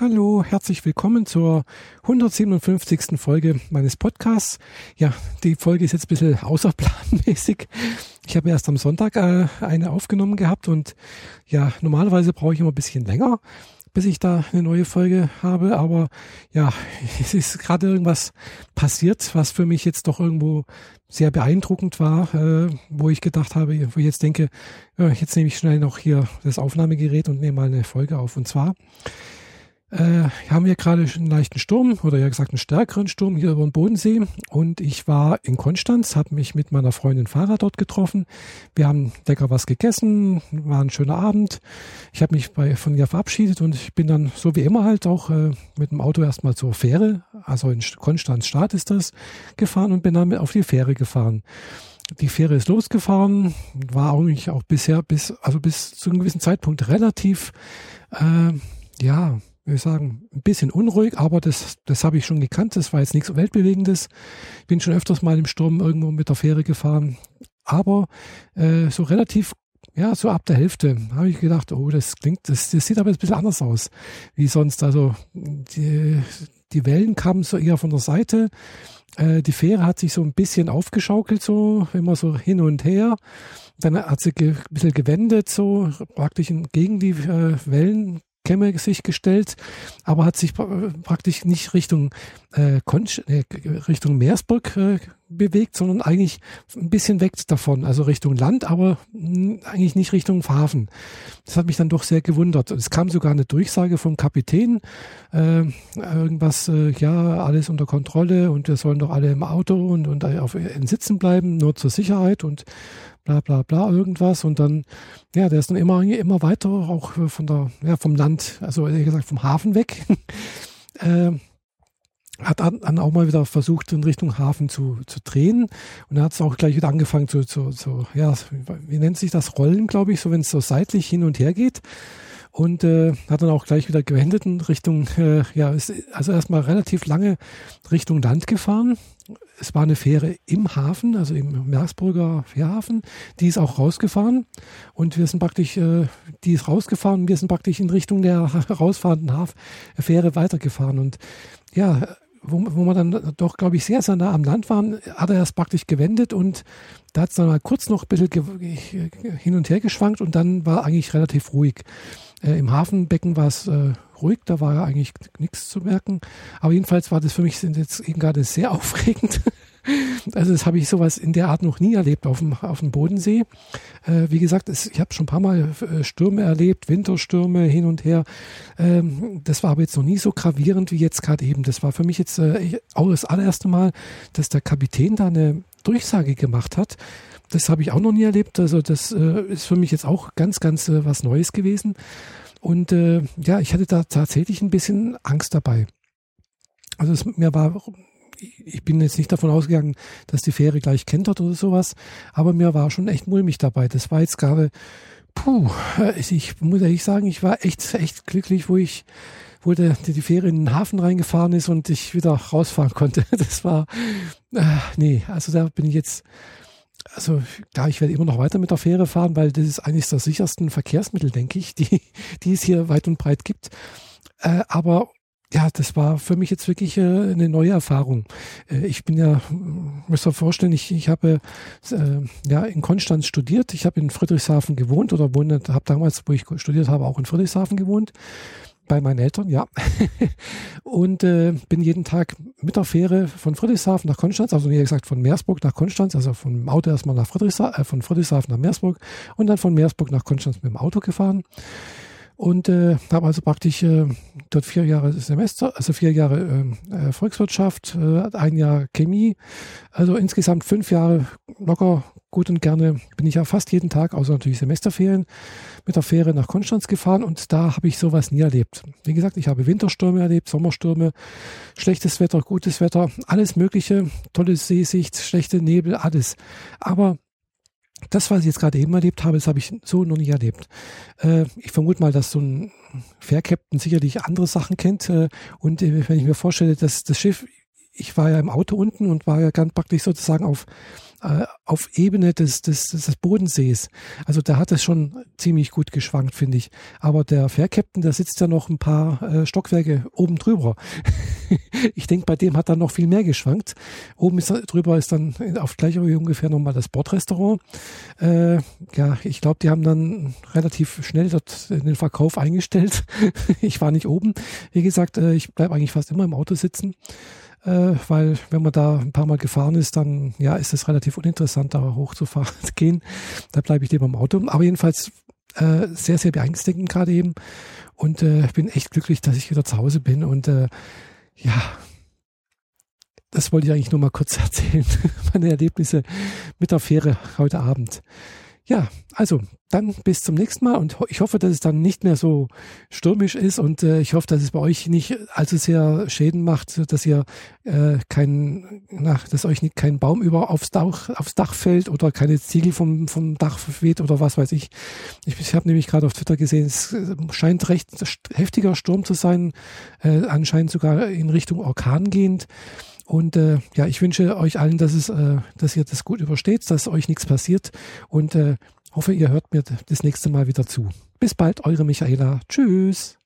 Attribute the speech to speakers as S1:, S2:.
S1: Hallo, herzlich willkommen zur 157. Folge meines Podcasts. Ja, die Folge ist jetzt ein bisschen außerplanmäßig. Ich habe erst am Sonntag äh, eine aufgenommen gehabt und ja, normalerweise brauche ich immer ein bisschen länger, bis ich da eine neue Folge habe. Aber ja, es ist gerade irgendwas passiert, was für mich jetzt doch irgendwo sehr beeindruckend war, äh, wo ich gedacht habe, wo ich jetzt denke, ja, jetzt nehme ich schnell noch hier das Aufnahmegerät und nehme mal eine Folge auf. Und zwar äh, haben wir gerade einen leichten Sturm oder ja gesagt einen stärkeren Sturm hier über den Bodensee und ich war in Konstanz, habe mich mit meiner Freundin Fahrer dort getroffen. Wir haben lecker was gegessen, war ein schöner Abend. Ich habe mich bei, von ihr verabschiedet und ich bin dann so wie immer halt auch äh, mit dem Auto erstmal zur Fähre, also in Konstanz Stadt ist das, gefahren und bin dann auf die Fähre gefahren die Fähre ist losgefahren, war eigentlich auch bisher bis, also bis zu einem gewissen Zeitpunkt relativ, äh, ja, würde ich sagen, ein bisschen unruhig, aber das, das habe ich schon gekannt. Das war jetzt nichts Weltbewegendes. Ich bin schon öfters mal im Sturm irgendwo mit der Fähre gefahren. Aber äh, so relativ, ja, so ab der Hälfte habe ich gedacht, oh, das klingt, das, das sieht aber jetzt ein bisschen anders aus wie sonst. Also die, die Wellen kamen so eher von der Seite. Äh, die Fähre hat sich so ein bisschen aufgeschaukelt, so immer so hin und her. Dann hat sie ein bisschen gewendet, so praktisch gegen die äh, Wellen Kämme sich gestellt, aber hat sich praktisch nicht Richtung, äh, Konch, äh, Richtung Meersburg äh, bewegt, sondern eigentlich ein bisschen weg davon, also Richtung Land, aber eigentlich nicht Richtung Hafen. Das hat mich dann doch sehr gewundert. Es kam sogar eine Durchsage vom Kapitän, äh, irgendwas, äh, ja, alles unter Kontrolle und wir sollen doch alle im Auto und, und auf, in Sitzen bleiben, nur zur Sicherheit und bla bla bla irgendwas und dann, ja, der ist dann immer, immer weiter auch von der, ja, vom Land, also ehrlich gesagt vom Hafen weg. äh, hat dann auch mal wieder versucht, in Richtung Hafen zu, zu drehen. Und er hat es auch gleich wieder angefangen zu, zu, zu, ja, wie nennt sich das? Rollen, glaube ich, so wenn es so seitlich hin und her geht. Und äh, hat dann auch gleich wieder gewendet in Richtung, äh, ja, ist also erstmal relativ lange Richtung Land gefahren es war eine Fähre im Hafen, also im Meersburger Fährhafen, die ist auch rausgefahren und wir sind praktisch, äh, die ist rausgefahren. Und wir sind praktisch in Richtung der herausfahrenden Haf Fähre weitergefahren. Und ja, wo, wo man dann doch, glaube ich, sehr, sehr nah am Land waren, hat er erst praktisch gewendet und da hat es dann mal kurz noch ein bisschen hin und her geschwankt und dann war eigentlich relativ ruhig. Äh, Im Hafenbecken war es äh, ruhig, da war eigentlich nichts zu merken. Aber jedenfalls war das für mich jetzt eben gerade sehr aufregend. Also das habe ich sowas in der Art noch nie erlebt auf dem, auf dem Bodensee. Äh, wie gesagt, es, ich habe schon ein paar Mal äh, Stürme erlebt, Winterstürme hin und her. Ähm, das war aber jetzt noch nie so gravierend wie jetzt gerade eben. Das war für mich jetzt äh, auch das allererste Mal, dass der Kapitän da eine Durchsage gemacht hat. Das habe ich auch noch nie erlebt. Also das äh, ist für mich jetzt auch ganz, ganz äh, was Neues gewesen. Und äh, ja, ich hatte da tatsächlich ein bisschen Angst dabei. Also es, mir war, ich bin jetzt nicht davon ausgegangen, dass die Fähre gleich kentert oder sowas, aber mir war schon echt mulmig dabei. Das war jetzt gerade, puh, ich muss ehrlich sagen, ich war echt, echt glücklich, wo ich wo der, die Fähre in den Hafen reingefahren ist und ich wieder rausfahren konnte. Das war, äh, nee, also da bin ich jetzt also klar, ich werde immer noch weiter mit der Fähre fahren, weil das ist eines der sichersten Verkehrsmittel, denke ich, die, die es hier weit und breit gibt. Äh, aber ja, das war für mich jetzt wirklich äh, eine neue Erfahrung. Äh, ich bin ja, muss man vorstellen, ich, ich habe äh, ja in Konstanz studiert. Ich habe in Friedrichshafen gewohnt oder wohne, habe damals, wo ich studiert habe, auch in Friedrichshafen gewohnt bei meinen Eltern, ja. und äh, bin jeden Tag mit der Fähre von Friedrichshafen nach Konstanz, also wie gesagt von Meersburg nach Konstanz, also vom Auto erstmal nach Friedrichshafen, äh, von Friedrichshafen nach Meersburg und dann von Meersburg nach Konstanz mit dem Auto gefahren. Und äh, habe also praktisch äh, dort vier Jahre Semester, also vier Jahre äh, Volkswirtschaft, äh, ein Jahr Chemie, also insgesamt fünf Jahre locker gut und gerne bin ich ja fast jeden Tag, außer natürlich Semesterferien, mit der Fähre nach Konstanz gefahren und da habe ich sowas nie erlebt. Wie gesagt, ich habe Winterstürme erlebt, Sommerstürme, schlechtes Wetter, gutes Wetter, alles Mögliche, tolle Seesicht, schlechte Nebel, alles. Aber das, was ich jetzt gerade eben erlebt habe, das habe ich so noch nie erlebt. Äh, ich vermute mal, dass so ein Fährkapitän sicherlich andere Sachen kennt. Äh, und äh, wenn ich mir vorstelle, dass das Schiff, ich war ja im Auto unten und war ja ganz praktisch sozusagen auf äh, auf Ebene des, des, des Bodensees. Also da hat es schon ziemlich gut geschwankt, finde ich. Aber der Fährkapitän, der sitzt ja noch ein paar äh, Stockwerke oben drüber. ich denke, bei dem hat dann noch viel mehr geschwankt. Oben ist, drüber ist dann auf gleicher Höhe ungefähr nochmal das Bordrestaurant. Äh, ja, ich glaube, die haben dann relativ schnell dort den Verkauf eingestellt. ich war nicht oben. Wie gesagt, äh, ich bleibe eigentlich fast immer im Auto sitzen äh, weil wenn man da ein paar Mal gefahren ist, dann ja, ist es relativ uninteressant, da hochzufahren zu gehen. Da bleibe ich lieber im Auto. Aber jedenfalls äh, sehr, sehr beängstigend gerade eben. Und äh, bin echt glücklich, dass ich wieder zu Hause bin. Und äh, ja, das wollte ich eigentlich nur mal kurz erzählen. Meine Erlebnisse mit der Fähre heute Abend. Ja, also dann bis zum nächsten Mal und ich hoffe, dass es dann nicht mehr so stürmisch ist und äh, ich hoffe, dass es bei euch nicht allzu sehr Schäden macht, dass ihr äh, kein, nach, dass euch nicht kein Baum über aufs Dach, aufs Dach fällt oder keine Ziegel vom, vom Dach verweht oder was weiß ich. Ich, ich habe nämlich gerade auf Twitter gesehen, es scheint recht heftiger Sturm zu sein, äh, anscheinend sogar in Richtung Orkan gehend. Und äh, ja, ich wünsche euch allen, dass es, äh, dass ihr das gut übersteht, dass euch nichts passiert und äh, hoffe, ihr hört mir das nächste Mal wieder zu. Bis bald, eure Michaela. Tschüss.